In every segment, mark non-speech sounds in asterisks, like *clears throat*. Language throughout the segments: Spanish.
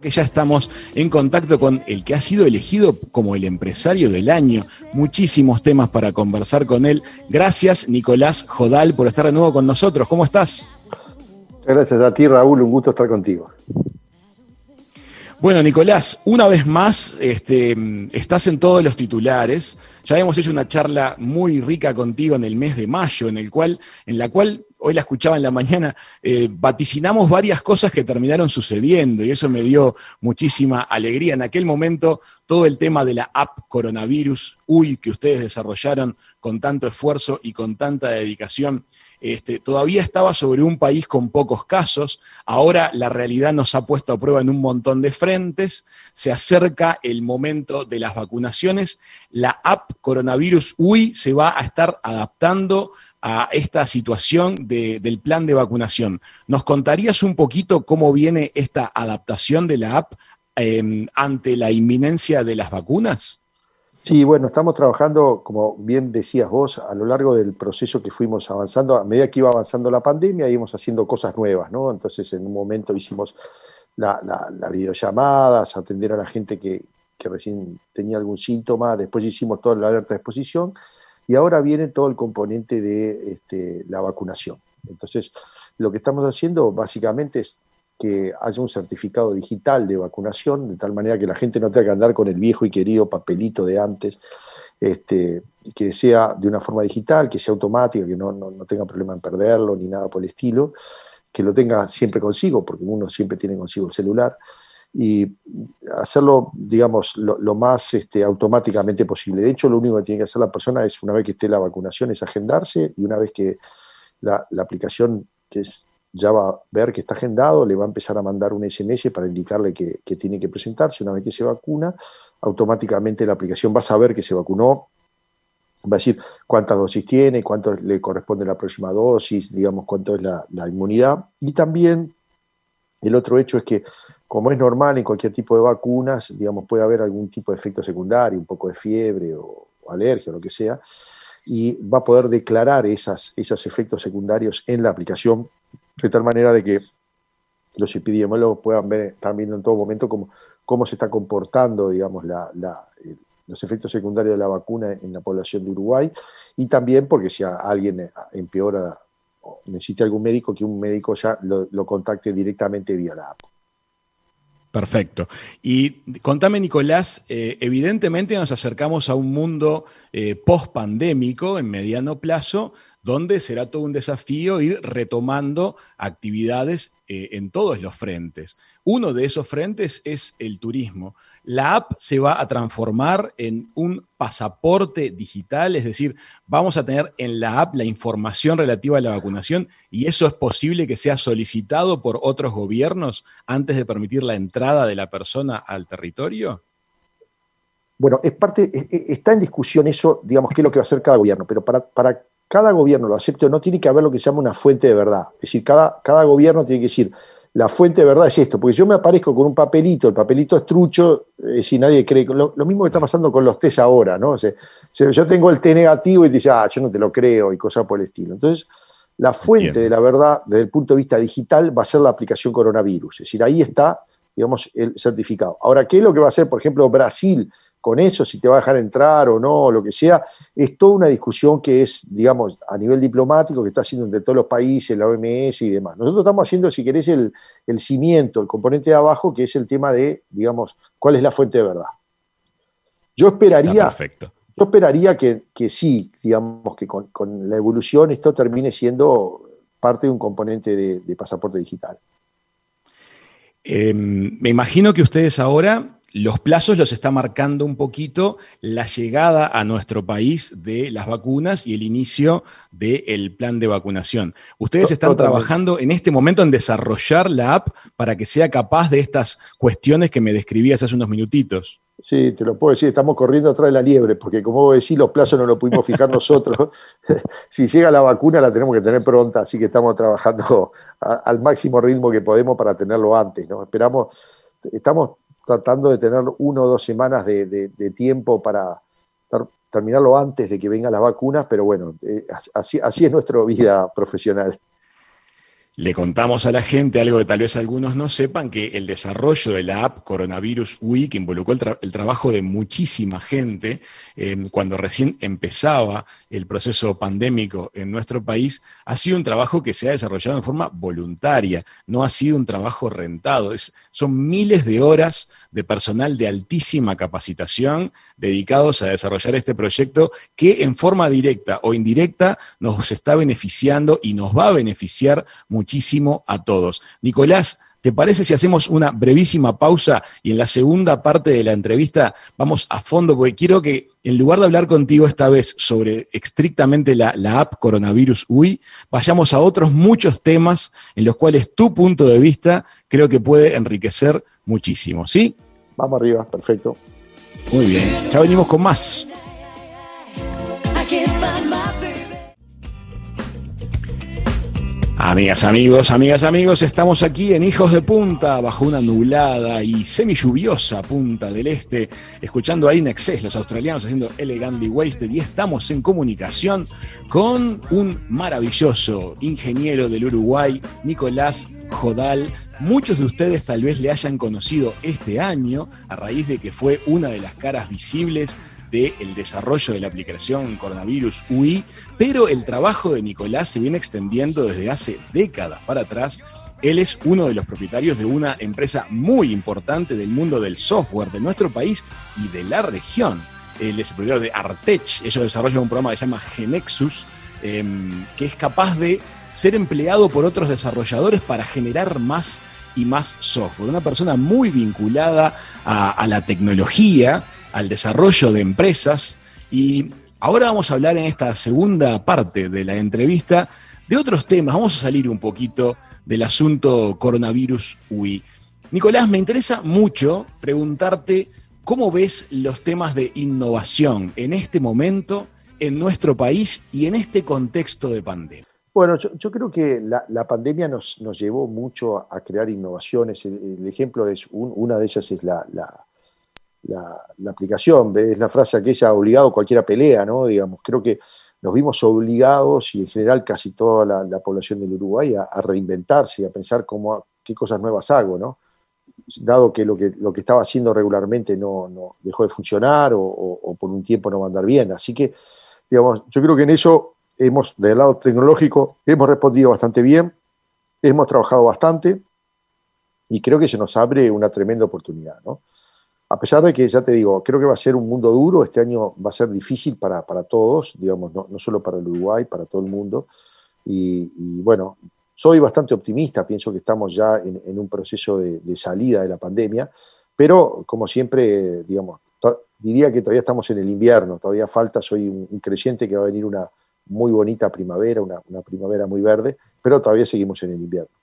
que ya estamos en contacto con el que ha sido elegido como el empresario del año. Muchísimos temas para conversar con él. Gracias, Nicolás Jodal, por estar de nuevo con nosotros. ¿Cómo estás? Gracias a ti, Raúl. Un gusto estar contigo. Bueno, Nicolás, una vez más este, estás en todos los titulares. Ya hemos hecho una charla muy rica contigo en el mes de mayo, en, el cual, en la cual, hoy la escuchaba en la mañana, eh, vaticinamos varias cosas que terminaron sucediendo y eso me dio muchísima alegría. En aquel momento, todo el tema de la app coronavirus, UI, que ustedes desarrollaron con tanto esfuerzo y con tanta dedicación, este, todavía estaba sobre un país con pocos casos, ahora la realidad nos ha puesto a prueba en un montón de frentes, se acerca el momento de las vacunaciones, la app Coronavirus UI se va a estar adaptando a esta situación del plan de vacunación. ¿Nos contarías un poquito cómo viene esta adaptación de la app em, ante la inminencia de las vacunas? Sí, bueno, estamos trabajando, como bien decías vos, a lo largo del proceso que fuimos avanzando, a medida que iba avanzando la pandemia, íbamos haciendo cosas nuevas, ¿no? Entonces, en un momento hicimos las la, videollamadas, atender a la gente que, recién tenía algún síntoma, después hicimos toda la alerta de exposición, y ahora viene todo el componente de este, la vacunación. Entonces, lo que estamos haciendo básicamente es que haya un certificado digital de vacunación, de tal manera que la gente no tenga que andar con el viejo y querido papelito de antes, este, que sea de una forma digital, que sea automática, que no, tenga problema en perderlo ni nada por el estilo, que lo tenga siempre consigo, porque uno siempre tiene consigo el celular, y hacerlo, digamos, lo, más este, automáticamente posible. De hecho, lo único que tiene que hacer la persona es, una vez que esté la vacunación, es agendarse, y una vez que la, la aplicación, que es ya va a ver que está agendado, le va a empezar a mandar un SMS para indicarle que, tiene que presentarse. Una vez que se vacuna, automáticamente la aplicación va a saber que se vacunó, va a decir cuántas dosis tiene, cuánto le corresponde la próxima dosis, digamos cuánto es la, inmunidad. Y también el otro hecho es que, como es normal en cualquier tipo de vacunas, digamos, puede haber algún tipo de efecto secundario, un poco de fiebre o, alergia o lo que sea, y va a poder declarar esas, esos efectos secundarios en la aplicación de tal manera de que los epidemiólogos puedan ver, están viendo en todo momento cómo, cómo se está comportando, digamos, los efectos secundarios de la vacuna en la población de Uruguay, y también porque si alguien empeora o necesita algún médico, que un médico ya lo, contacte directamente vía la app. Perfecto. Y contame, Nicolás, eh, evidentemente nos acercamos a un mundo eh, post-pandémico en mediano plazo, donde será todo un desafío ir retomando actividades eh, en todos los frentes. Uno de esos frentes es el turismo. La app se va a transformar en un pasaporte digital, es decir, vamos a tener en la app la información relativa a la vacunación y eso es posible que sea solicitado por otros gobiernos antes de permitir la entrada de la persona al territorio. Bueno, es parte, está en discusión eso, digamos, qué es lo que va a hacer cada gobierno, pero para, para cada gobierno lo acepte o no, tiene que haber lo que se llama una fuente de verdad. Es decir, cada, cada gobierno tiene que decir, la fuente de verdad es esto, porque yo me aparezco con un papelito, el papelito es trucho, eh, si nadie cree, lo, mismo que está pasando con los test ahora, ¿no? O sea, yo tengo el T negativo y te dice, ah, yo no te lo creo y cosas por el estilo. Entonces, la fuente de la verdad desde el punto de vista digital va a ser la aplicación coronavirus, es decir, ahí está, digamos, el certificado. Ahora, ¿qué es lo que va a hacer, por ejemplo, Brasil con eso, si te va a dejar entrar o no, lo que sea, es toda una discusión que es, digamos, a nivel diplomático, que está haciendo entre todos los países, la OMS y demás. Nosotros estamos haciendo, si querés, el, cimiento, el componente de abajo, que es el tema de, digamos, cuál es la fuente de verdad. Yo esperaría, yo esperaría que, sí, digamos, que con, la evolución esto termine siendo parte de un componente de, pasaporte digital. Em, me imagino que ustedes ahora los plazos los está marcando un poquito la llegada a nuestro país de las vacunas y el inicio del plan de vacunación. Ustedes están trabajando en este momento en desarrollar la app para que sea capaz de estas cuestiones que me describías hace unos minutitos. Sí, te lo puedo decir, estamos corriendo atrás de la liebre, porque como vos decís, los plazos no los pudimos fijar *laughs* nosotros. *laughs* si llega la vacuna la tenemos que tener pronta, así que estamos trabajando al máximo ritmo que podemos para tenerlo antes, ¿no? Esperamos, estamos tratando de tener uno o dos semanas de, tiempo para terminarlo antes de que vengan las vacunas, pero bueno, eh, así es nuestra vida profesional. Le contamos a la gente algo que tal vez algunos no sepan, que el desarrollo de la app Coronavirus que involucró el, trabajo de muchísima gente, eh, cuando recién empezaba el proceso pandémico en nuestro país, ha sido un trabajo que se ha desarrollado de forma voluntaria, no ha sido un trabajo rentado. son miles de horas de personal de altísima capacitación dedicados a desarrollar este proyecto que en forma directa o indirecta nos está beneficiando y nos va a beneficiar muchísimo a todos. Nicolás, ¿te parece si hacemos una brevísima pausa y en la segunda parte de la entrevista vamos a fondo? Porque quiero que en lugar de hablar contigo esta vez sobre estrictamente la, la app Coronavirus UI, vayamos a otros muchos temas en los cuales tu punto de vista creo que puede enriquecer muchísimo, ¿sí? Vamos arriba, perfecto. Muy bien, ya venimos con más. Amigas, amigos, amigas, amigos, estamos aquí en Hijos de Punta, bajo una nublada y semi-lluviosa punta del este, escuchando a Inexcess, los australianos haciendo Elegantly Wasted, y estamos en comunicación con un maravilloso ingeniero del Uruguay, Nicolás Jodal. Muchos de ustedes tal vez le hayan conocido este año a raíz de que fue una de las caras visibles del desarrollo de la aplicación Coronavirus UI, pero el trabajo de Nicolás se viene extendiendo desde hace décadas para atrás. Él es uno de los propietarios de una empresa muy importante del mundo del software de nuestro país y de la región. Él es el propietario de Artech. Ellos desarrollan un programa que se llama Genexus, em, que es capaz de ser empleado por otros desarrolladores para generar más y más software. Una persona muy vinculada a la tecnología al desarrollo de empresas y ahora vamos a hablar en esta segunda parte de la entrevista de otros temas. Vamos a salir un poquito del asunto coronavirus UI. Nicolás, me interesa mucho preguntarte cómo ves los temas de innovación en este momento, en nuestro país y en este contexto de pandemia. Bueno, yo, creo que la, pandemia nos, llevó mucho a crear innovaciones. El, ejemplo es, una de ellas es la, aplicación, es la frase aquella obligado cualquiera pelea, ¿no? Digamos, creo que nos vimos obligados y en general casi toda la, población del Uruguay a, reinventarse y a pensar cómo, qué cosas nuevas hago, ¿no? Dado que lo que, lo que estaba haciendo regularmente no, no dejó de funcionar o, por un tiempo no va a andar bien. Así que, digamos, yo creo que en eso hemos, del lado tecnológico, hemos respondido bastante bien, hemos trabajado bastante y creo que se nos abre una tremenda oportunidad, ¿no? A pesar de que, ya te digo, creo que va a ser un mundo duro, este año va a ser difícil para, todos, digamos, no, solo para el Uruguay, para todo el mundo. Y, bueno, soy bastante optimista, pienso que estamos ya en, un proceso de, salida de la pandemia, pero como siempre, digamos, diría que todavía estamos en el invierno, todavía falta, soy un, creyente que va a venir una muy bonita primavera, una primavera muy verde, pero todavía seguimos en el invierno.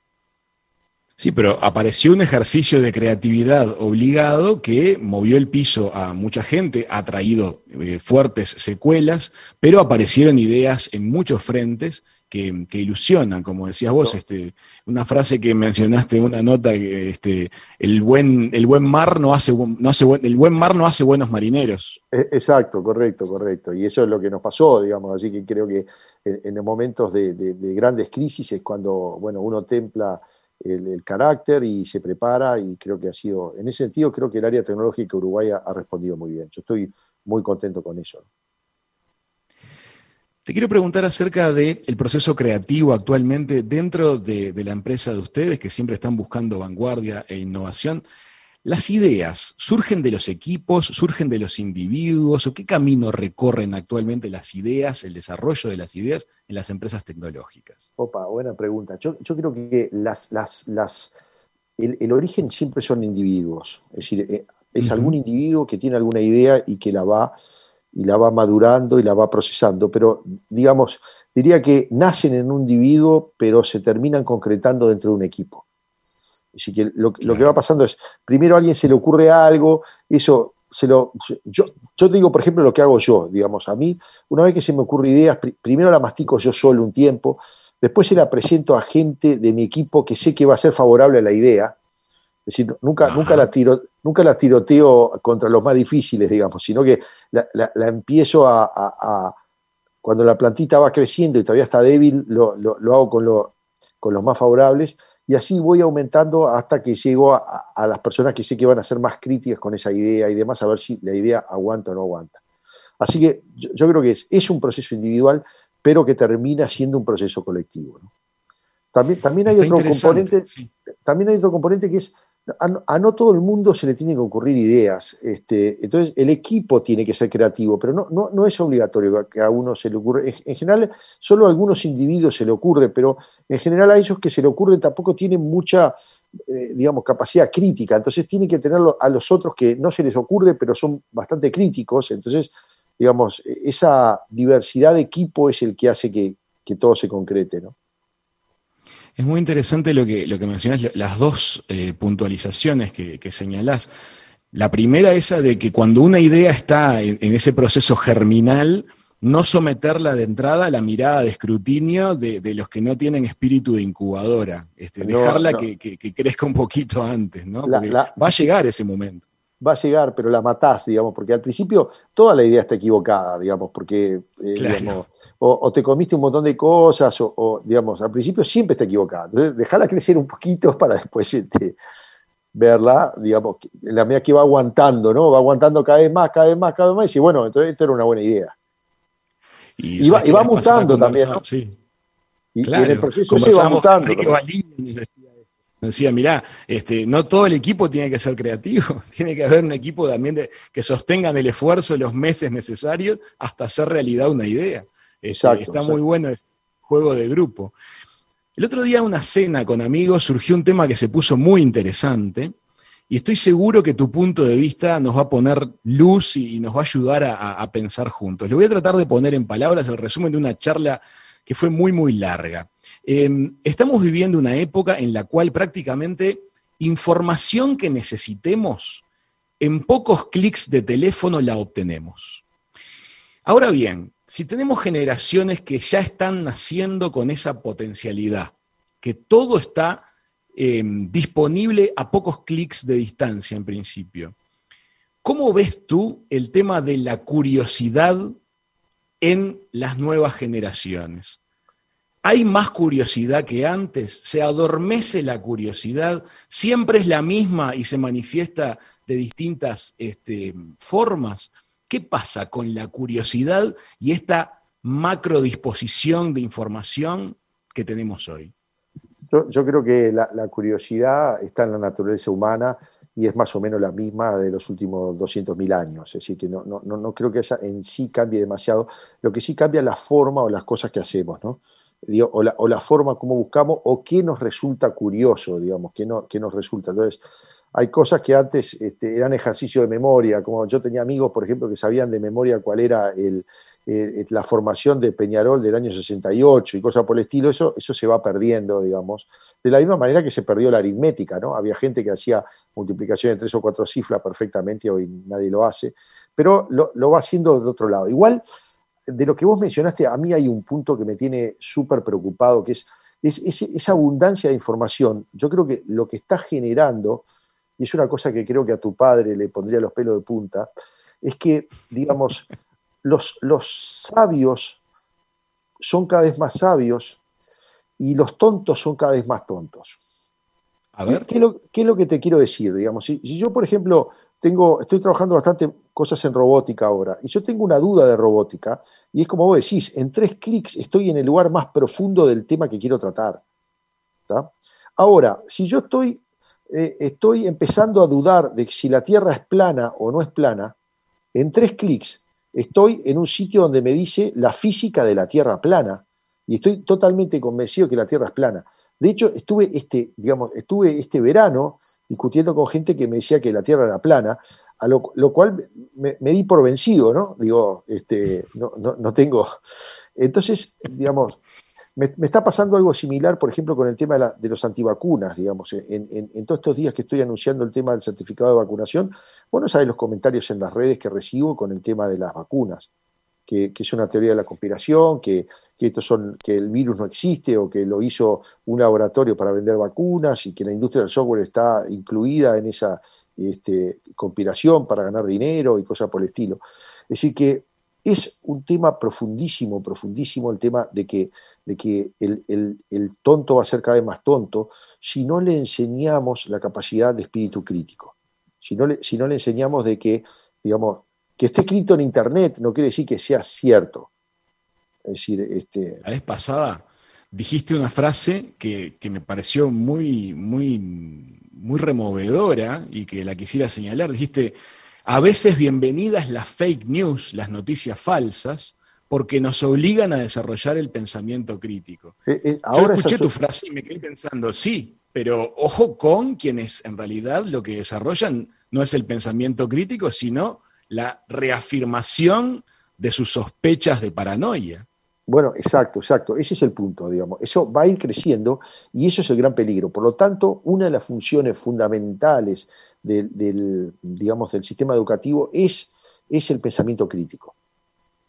Sí, pero apareció un ejercicio de creatividad obligado que movió el piso a mucha gente, ha traído eh, fuertes secuelas, pero aparecieron ideas en muchos frentes que, ilusionan, como decías vos, este, una frase que mencionaste en una nota este, el buen, el buen mar no hace, no hace el buen mar no hace buenos marineros. E, exacto, correcto, correcto. Y eso es lo que nos pasó, digamos, así que creo que en, momentos de, de grandes crisis es cuando bueno, uno templa el, carácter y se prepara y creo que ha sido, en ese sentido, creo que el área tecnológica uruguaya ha respondido muy bien. Yo estoy muy contento con eso. Te quiero preguntar acerca del proceso creativo actualmente dentro de, de, la empresa de ustedes, que siempre están buscando vanguardia e innovación. ¿Las ideas surgen de los equipos, surgen de los individuos o qué camino recorren actualmente las ideas, el desarrollo de las ideas en las empresas tecnológicas? Opa, buena pregunta. Yo, creo que las, las, las, el, origen siempre son individuos. Es decir, eh, es algún individuo que tiene alguna idea y que la va y la va madurando y la va procesando, pero digamos, diría que nacen en un individuo, pero se terminan concretando dentro de un equipo. Así que lo, que va pasando es, primero a alguien se le ocurre algo, eso se lo. Yo, yo digo, por ejemplo, lo que hago yo, digamos, a mí, una vez que se me ocurre ideas, primero la mastico yo solo un tiempo, después se la presento a gente de mi equipo que sé que va a ser favorable a la idea. Es decir, nunca, nunca, la tiro, nunca la tiroteo contra los más difíciles, digamos, sino que la, empiezo a, Cuando la plantita va creciendo y todavía está débil, lo, lo hago con lo, con los más favorables, y así voy aumentando hasta que llego a, las personas que sé que van a ser más críticas con esa idea y demás, a ver si la idea aguanta o no aguanta. Así que yo, creo que es, es, un proceso individual, pero que termina siendo un proceso colectivo. También, también, hay otro componente, también hay otro componente que es a, no todo el mundo se le tienen que ocurrir ideas. Este, entonces, el equipo tiene que ser creativo, pero no, no, no es obligatorio que a uno se le ocurra. En, general, solo a algunos individuos se le ocurre, pero en general a ellos que se le ocurre tampoco tienen mucha, eh, digamos, capacidad crítica. Entonces, tienen que tenerlo a los otros que no se les ocurre, pero son bastante críticos. Entonces, digamos, esa diversidad de equipo es el que hace que, que todo se concrete, ¿no? Es muy interesante lo que, lo que mencionas, las dos eh, puntualizaciones que, que, señalás. La primera esa de que cuando una idea está en, ese proceso germinal, no someterla de entrada a la mirada de escrutinio de, los que no tienen espíritu de incubadora, este, dejarla Que, crezca un poquito antes, ¿no? va a llegar ese momento va a llegar, pero la matás, digamos, porque al principio toda la idea está equivocada, digamos, porque, eh, o, te comiste un montón de cosas, o, digamos, al principio siempre está equivocada. Entonces, déjala crecer un poquito para después este, verla, digamos, la medida que va aguantando, ¿no? Va aguantando cada vez más, cada vez más, cada vez más, y bueno, entonces esto era una buena idea. Y, va, y va mutando también, ¿no? Sí. Y, en el proceso se va mutando decía, mirá, este, no todo el equipo tiene que ser creativo, *laughs* tiene que haber un equipo también de, que sostengan el esfuerzo los meses necesarios hasta hacer realidad una idea. Este, está muy bueno ese juego de grupo. El otro día una cena con amigos surgió un tema que se puso muy interesante y estoy seguro que tu punto de vista nos va a poner luz y, nos va a ayudar a pensar juntos. Le voy a tratar de poner en palabras el resumen de una charla que fue muy, muy larga. Em, estamos viviendo una época en la cual prácticamente información que necesitemos, en pocos clics de teléfono la obtenemos. Ahora bien, si tenemos generaciones que ya están naciendo con esa potencialidad, que todo está em, disponible a pocos clics de distancia en principio, ¿cómo ves tú el tema de la curiosidad en las nuevas generaciones? Hay más curiosidad que antes, se adormece la curiosidad, siempre es la misma y se manifiesta de distintas este, formas. ¿Qué pasa con la curiosidad y esta macro disposición de información que tenemos hoy? Yo, creo que la, curiosidad está en la naturaleza humana y es más o menos la misma de los últimos 200.000 años. Es decir, que no, no, no creo que esa en sí cambie demasiado. Lo que sí cambia es la forma o las cosas que hacemos. ¿no? O, la, forma como buscamos o qué nos resulta curioso, digamos, qué, no, nos resulta. Entonces, hay cosas que antes este, eran ejercicio de memoria, como yo tenía amigos, por ejemplo, que sabían de memoria cuál era la formación de Peñarol del año 68 y cosas por el estilo, eso, eso se va perdiendo, digamos, de la misma manera que se perdió la aritmética, ¿no? Había gente que hacía multiplicación de tres o cuatro cifras perfectamente, hoy nadie lo hace, pero lo, lo va haciendo de otro lado. Igual, de lo que vos mencionaste, a mí hay un punto que me tiene súper preocupado, que es, esa abundancia de información. Yo creo que lo que está generando, y es una cosa que creo que a tu padre le pondría los pelos de punta, es que, digamos, *laughs* los, los sabios son cada vez más sabios y los tontos son cada vez más tontos. A ver. ¿Qué, es, lo, que te quiero decir? Digamos, si, si yo, por ejemplo, tengo, estoy trabajando bastante cosas en robótica ahora, y yo tengo una duda de robótica, y es como vos decís, en tres clics estoy en el lugar más profundo del tema que quiero tratar. Ahora, si yo estoy, eh, estoy empezando a dudar de si la Tierra es plana o no es plana, en tres clics estoy en un sitio donde me dice la física de la Tierra plana, y estoy totalmente convencido que la Tierra es plana. De hecho, estuve este, digamos, estuve este verano discutiendo con gente que me decía que la Tierra era plana, a lo, cual me, di por vencido, ¿no? Digo, este, no, no, tengo. Entonces, digamos, me, está pasando algo similar, por ejemplo, con el tema de, los antivacunas, digamos, en, en, todos estos días que estoy anunciando el tema del certificado de vacunación, bueno, sabes los comentarios en las redes que recibo con el tema de las vacunas que, es una teoría de la conspiración, que, estos son, que el virus no existe o que lo hizo un laboratorio para vender vacunas y que la industria del software está incluida en esa este, conspiración para ganar dinero y cosas por el estilo. Es decir, que es un tema profundísimo, profundísimo el tema de que, de que el, tonto va a ser cada vez más tonto si no le enseñamos la capacidad de espíritu crítico. Si no le, si no le enseñamos de que, digamos, que esté escrito en Internet no quiere decir que sea cierto. Es decir, este... La vez pasada dijiste una frase que, me pareció muy, muy, muy removedora y que la quisiera señalar. Dijiste, a veces bienvenidas las fake news, las noticias falsas, porque nos obligan a desarrollar el pensamiento crítico. Eh, eh, ahora Yo escuché tu frase y me quedé pensando, sí, pero ojo con quienes en realidad lo que desarrollan no es el pensamiento crítico, sino la reafirmación de sus sospechas de paranoia. Bueno, exacto, exacto. Ese es el punto, digamos. Eso va a ir creciendo y eso es el gran peligro. Por lo tanto, una de las funciones fundamentales del, digamos, del sistema educativo es, es el pensamiento crítico.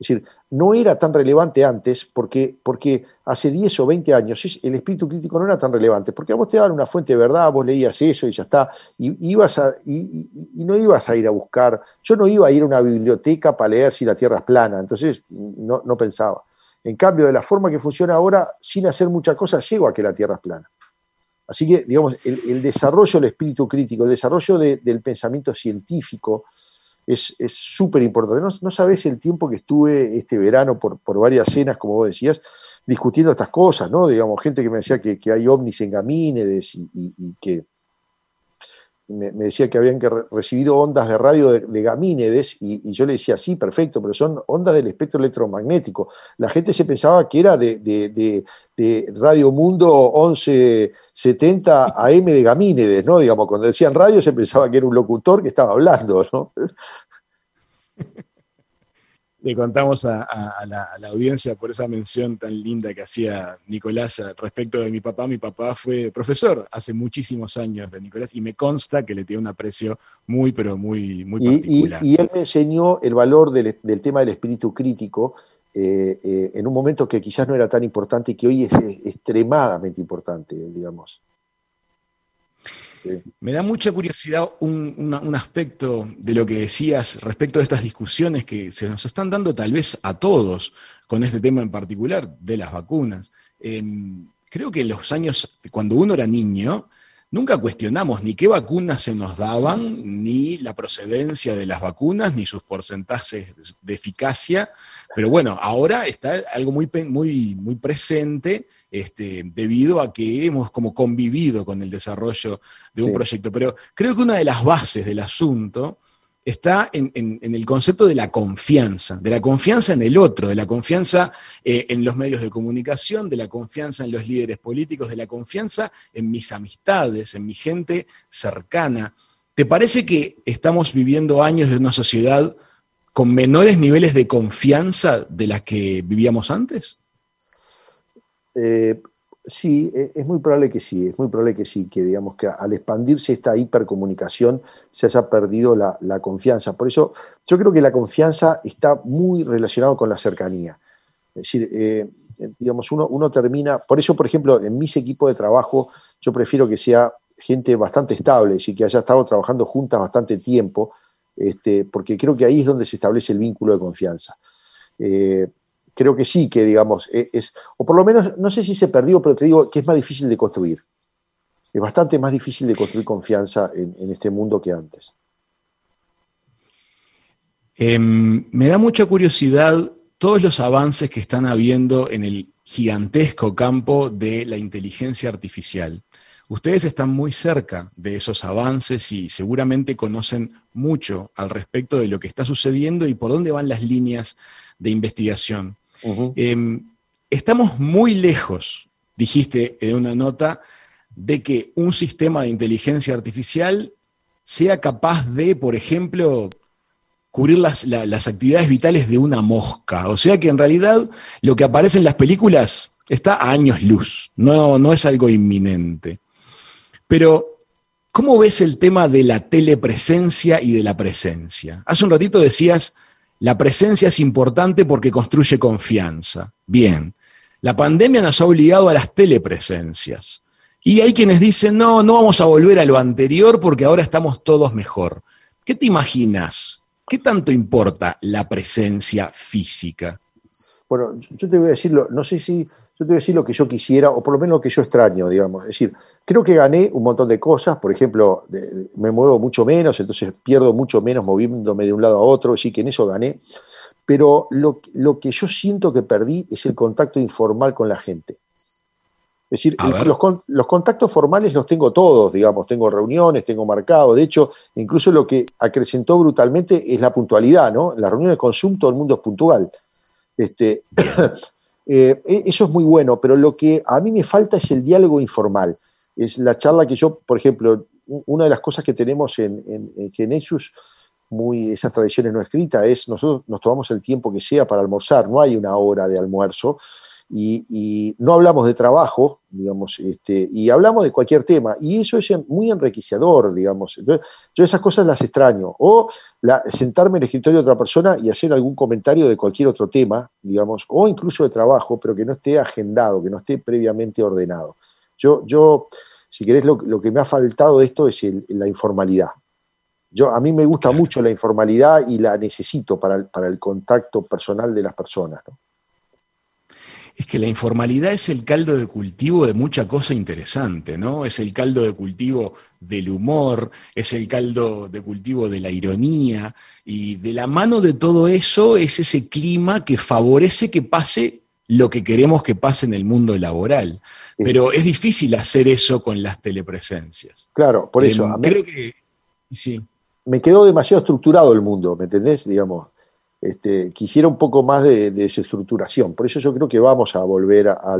Es decir, no era tan relevante antes porque, porque hace 10 o 20 años el espíritu crítico no era tan relevante, porque a vos te daban una fuente de verdad, vos leías eso y ya está, y, ibas y, no ibas a ir a buscar, yo no iba a ir a una biblioteca para leer si la Tierra es plana, entonces no, no pensaba. En cambio, de la forma que funciona ahora, sin hacer mucha cosa, llego a que la Tierra es plana. Así que, digamos, el, desarrollo del espíritu crítico, el desarrollo del pensamiento científico, es súper importante. No, no, sabes el tiempo que estuve este verano por, varias cenas, como vos decías, discutiendo estas cosas, ¿no? Digamos, gente que me decía que, hay ovnis en Gamínedes y que me, decía que habían que recibido ondas de radio de, Gamínedes y, yo le decía, sí, perfecto, pero son ondas del espectro electromagnético. La gente se pensaba que era de, Radio Mundo 1170 AM de Gamínedes, ¿no? Digamos, cuando decían radio se pensaba que era un locutor que estaba hablando, ¿no? Le contamos a, la, audiencia por esa mención tan linda que hacía Nicolás respecto de mi papá. Mi papá fue profesor hace muchísimos años de Nicolás y me consta que le tiene un aprecio muy, pero muy, muy particular. Y, él me enseñó el valor del, tema del espíritu crítico eh, eh, en un momento que quizás no era tan importante y que hoy es extremadamente importante, digamos. Me da mucha curiosidad un, aspecto de lo que decías respecto de estas discusiones que se nos están dando tal vez a todos con este tema en particular de las vacunas. Creo que en los años, cuando uno era niño, nunca cuestionamos ni qué vacunas se nos daban, ni la procedencia de las vacunas, ni sus porcentajes de eficacia. Pero bueno, ahora está algo muy, muy, muy presente este, debido a que hemos como convivido con el desarrollo de un proyecto. Pero creo que una de las bases del asunto está en, el concepto de la confianza, de la confianza en el otro, de la confianza eh, en los medios de comunicación, de la confianza en los líderes políticos, de la confianza en mis amistades, en mi gente cercana. ¿Te parece que estamos viviendo años de una sociedad con menores niveles de confianza de las que vivíamos antes? Eh, Sí, e, es muy probable que sí, es muy probable que sí, que digamos que al expandirse esta hipercomunicación se haya perdido la, confianza. Por eso yo creo que la confianza está muy relacionado con la cercanía. Es decir, eh, digamos, uno, uno termina, por eso, por ejemplo, en mis equipos de trabajo yo prefiero que sea gente bastante estable, y que haya estado trabajando juntas bastante tiempo, este, porque creo que ahí es donde se establece el vínculo de confianza. Eh, creo que sí, que digamos, e, es, o por lo menos, no sé si se perdió, pero te digo que es más difícil de construir. Es bastante más difícil de construir confianza en, este mundo que antes. Em, me da mucha curiosidad todos los avances que están habiendo en el gigantesco campo de la inteligencia artificial. Ustedes están muy cerca de esos avances y seguramente conocen mucho al respecto de lo que está sucediendo y por dónde van las líneas de investigación. Em, estamos muy lejos, dijiste en una nota, de que un sistema de inteligencia artificial sea capaz de, por ejemplo, cubrir las, actividades vitales de una mosca. O sea que en realidad lo que aparece en las películas está a años luz, no, no es algo inminente. Pero, ¿cómo ves el tema de la telepresencia y de la presencia? Hace un ratito decías la presencia es importante porque construye confianza. Bien, la pandemia nos ha obligado a las telepresencias. Y hay quienes dicen, no, no vamos a volver a lo anterior porque ahora estamos todos mejor. ¿Qué te imaginas ¿Qué tanto importa la presencia física? Bueno, yo te voy a decirlo, no sé si, yo te voy a decir lo que yo quisiera, o por lo menos lo que yo extraño, digamos. Es decir, creo que gané un montón de cosas, por ejemplo, me muevo mucho menos, entonces pierdo mucho menos moviéndome de un lado a otro, así que en eso gané. Pero lo, lo que yo siento que perdí es el contacto informal con la gente. Es decir, los, los, contactos formales los tengo todos, digamos, tengo reuniones, tengo marcado. De hecho, incluso lo que acrecentó brutalmente es la puntualidad, ¿no? En las reuniones de consumo todo el mundo es puntual. Este, *clears throat* eh, e, eso es muy bueno, pero lo que a mí me falta es el diálogo informal. Es la charla que yo, por ejemplo, una de las cosas que tenemos en, en, en Nexus, muy, esas tradiciones no escritas, es nosotros nos tomamos el tiempo que sea para almorzar, no hay una hora de almuerzo, y, no hablamos de trabajo, digamos, este, y hablamos de cualquier tema, y eso es muy enriquecedor, digamos. Entonces, yo esas cosas las extraño. O sentarme en el escritorio de otra persona y hacer algún comentario de cualquier otro tema, digamos, o incluso de trabajo, pero que no esté agendado, que no esté previamente ordenado. Yo, yo si querés, lo, que me ha faltado de esto es la informalidad. Yo, a mí me gusta mucho la informalidad y la necesito para el, para el contacto personal de las personas. ¿no? Es que la informalidad es el caldo de cultivo de mucha cosa interesante, ¿no? Es el caldo de cultivo del humor, es el caldo de cultivo de la ironía, y de la mano de todo eso es ese clima que favorece que pase lo que queremos que pase en el mundo laboral. Pero es difícil hacer eso con las telepresencias. Claro, por eso. Em, creo que sí. Me quedó demasiado estructurado el mundo, ¿me entendés? Digamos este, quisiera un poco más de, desestructuración. Por eso yo creo que vamos a volver a,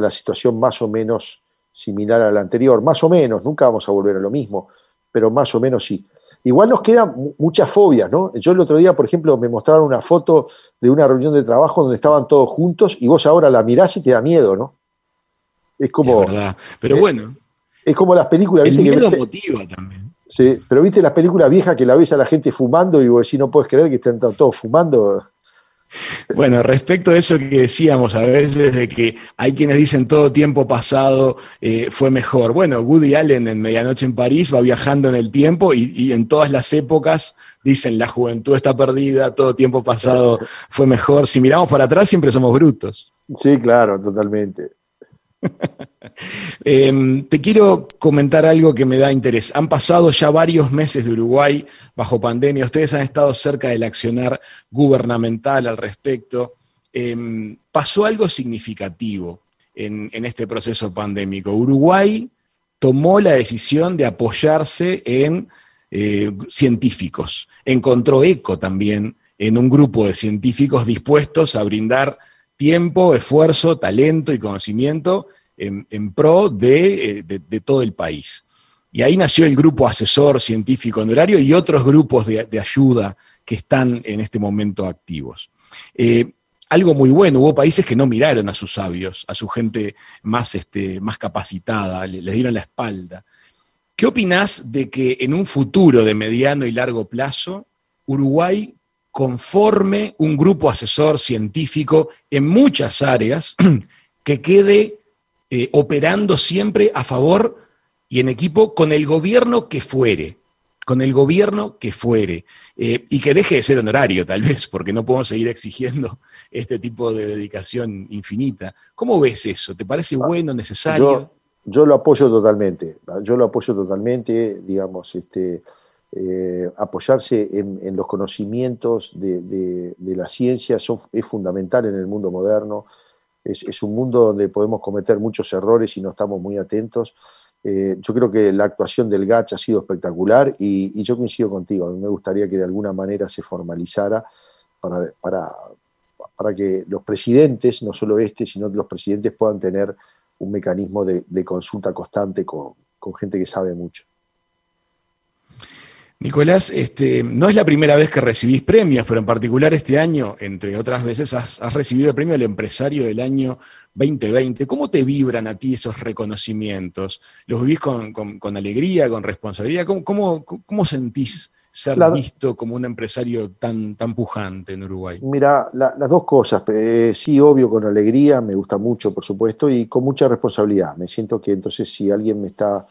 la situación más o menos similar a la anterior. Más o menos, nunca vamos a volver a lo mismo, pero más o menos sí. Igual nos quedan muchas fobias, ¿no? Yo el otro día, por ejemplo, me mostraron una foto de una reunión de trabajo donde estaban todos juntos y vos ahora la mirás y te da miedo, ¿no? Es como. verdad. Pero bueno. Es como las películas. El miedo motiva también. Sí, pero viste las películas viejas que la ves a la gente fumando y vos decís, no puedes creer que estén todos fumando. Bueno, respecto a eso que decíamos a veces de que hay quienes dicen todo tiempo pasado eh, fue mejor. Bueno, Woody Allen en Medianoche en París va viajando en el tiempo y, en todas las épocas dicen la juventud está perdida, todo tiempo pasado fue mejor. Si miramos para atrás siempre somos brutos. Sí, claro, totalmente. *laughs* Em, te quiero comentar algo que me da interés. Han pasado ya varios meses de Uruguay bajo pandemia. Ustedes han estado cerca del accionar gubernamental al respecto. Em, pasó algo significativo en, este proceso pandémico. Uruguay tomó la decisión de apoyarse en eh, científicos. Encontró eco también en un grupo de científicos dispuestos a brindar tiempo, esfuerzo, talento y conocimiento en, pro eh, de, todo el país. Y ahí nació el grupo asesor científico honorario y otros grupos de, ayuda que están en este momento activos. Eh, algo muy bueno, hubo países que no miraron a sus sabios, a su gente más, este, más capacitada, les dieron la espalda. ¿Qué opinás de que en un futuro de mediano y largo plazo Uruguay conforme un grupo asesor científico en muchas áreas *clears throat* que quede eh, operando siempre a favor y en equipo con el gobierno que fuere, con el gobierno que fuere, eh, y que deje de ser honorario tal vez, porque no podemos seguir exigiendo *laughs* este tipo de dedicación infinita. ¿Cómo ves eso? ¿Te parece ah, bueno, necesario? Yo, lo apoyo totalmente, yo lo apoyo totalmente, digamos, este, eh, apoyarse en, los conocimientos de, la ciencia es fundamental en el mundo moderno es, un mundo donde podemos cometer muchos errores y no estamos muy atentos. Eh, yo creo que la actuación del GACH ha sido espectacular y, yo coincido contigo, a mí me gustaría que de alguna manera se formalizara para, que los presidentes, no solo este, sino los presidentes puedan tener un mecanismo de, consulta constante con gente que sabe mucho. Nicolás, este, no es la primera vez que recibís premios, pero en particular este año, entre otras veces, has, recibido el premio del empresario del año 2020. ¿Cómo te vibran a ti esos reconocimientos? ¿Los vivís con, alegría, con responsabilidad? ¿Cómo, sentís ser visto como un empresario tan, tan pujante en Uruguay? Mira, las dos cosas. Eh, sí, obvio, con alegría, me gusta mucho, por supuesto, y con mucha responsabilidad. Me siento que entonces si alguien me está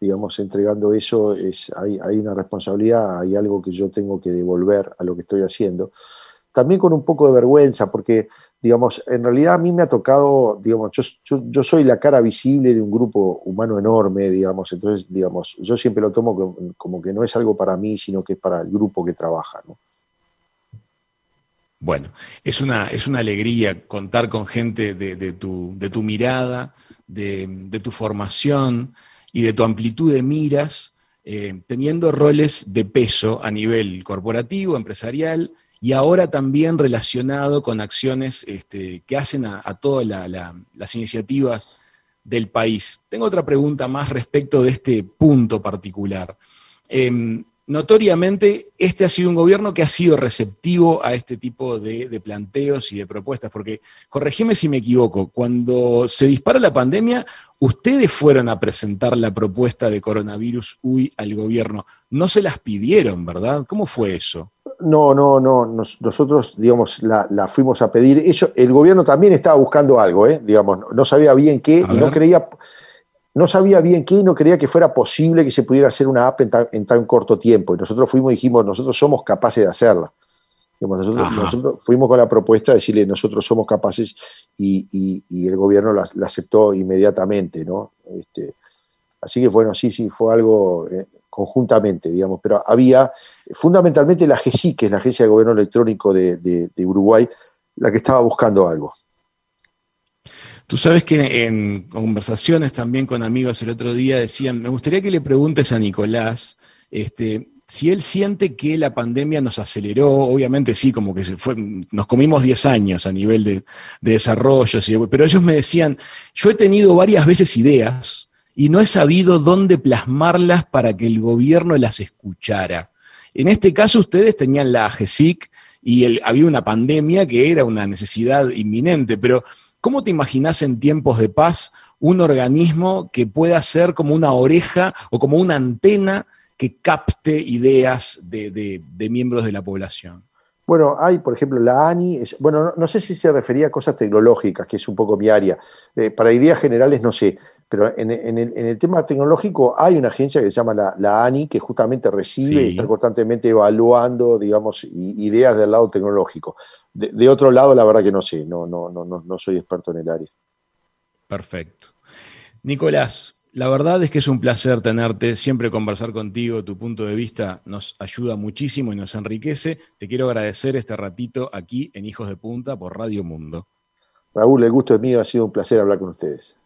digamos, entregando eso, es, hay, hay una responsabilidad, hay algo que yo tengo que devolver a lo que estoy haciendo también con un poco de vergüenza, porque, digamos, en realidad a mí me ha tocado, digamos, yo, yo, soy la cara visible de un grupo humano enorme, digamos, entonces, digamos, yo siempre lo tomo como, que no es algo para mí, sino que es para el grupo que trabaja, ¿no? Bueno, es una, es una alegría contar con gente de, tu, de tu, mirada, de, tu formación y de tu amplitud de miras, eh, teniendo roles de peso a nivel corporativo, empresarial y ahora también relacionado con acciones este, que hacen a, todas las iniciativas del país. Tengo otra pregunta más respecto de este punto particular. Em, notoriamente, este ha sido un gobierno que ha sido receptivo a este tipo de, de, planteos y de propuestas, porque, corregime si me equivoco, cuando se dispara la pandemia, ustedes fueron a presentar la propuesta de coronavirus UI al gobierno. No se las pidieron, ¿verdad? ¿Cómo fue eso? No, no, no. nosotros, digamos, la, fuimos a pedir. Eso, el gobierno también estaba buscando algo, ¿eh? Digamos, no sabía bien qué y no creía, no sabía bien qué y no creía que fuera posible que se pudiera hacer una app en tan, corto tiempo. Y nosotros fuimos y dijimos, nosotros somos capaces de hacerla. nosotros, fuimos con la propuesta de decirle, nosotros somos capaces y, el gobierno la, aceptó inmediatamente, ¿no? Este, así que bueno, sí, sí, fue algo eh, conjuntamente, digamos, pero había fundamentalmente la AGESI, que es la Agencia de Gobierno Electrónico de, Uruguay, la que estaba buscando algo. Tú sabes que en conversaciones también con amigos el otro día decían, me gustaría que le preguntes a Nicolás este, si él siente que la pandemia nos aceleró, obviamente sí, como que se fue, nos comimos 10 años a nivel de, de desarrollo, pero ellos me decían, yo he tenido varias veces ideas, y no he sabido dónde plasmarlas para que el gobierno las escuchara. En este caso ustedes tenían la AGESIC y había una pandemia que era una necesidad inminente, pero ¿cómo te imaginas en tiempos de paz un organismo que pueda ser como una oreja o como una antena que capte ideas de miembros de la población? Bueno, hay, por ejemplo, la ANI, bueno, no, sé si se refería a cosas tecnológicas, que es un poco mi área. Eh, para ideas generales no sé, pero en, el, tema tecnológico hay una agencia que se llama la, ANI, que justamente recibe y está constantemente evaluando, digamos, ideas del lado tecnológico. De, de, otro lado, la verdad que no sé, no, no, no, no soy experto en el área. Perfecto. Nicolás, la verdad es que es un placer tenerte, siempre conversar contigo, tu punto de vista nos ayuda muchísimo y nos enriquece. Te quiero agradecer este ratito aquí en Hijos de Punta por Radio Mundo. Raúl, el gusto es mío, ha sido un placer hablar con ustedes.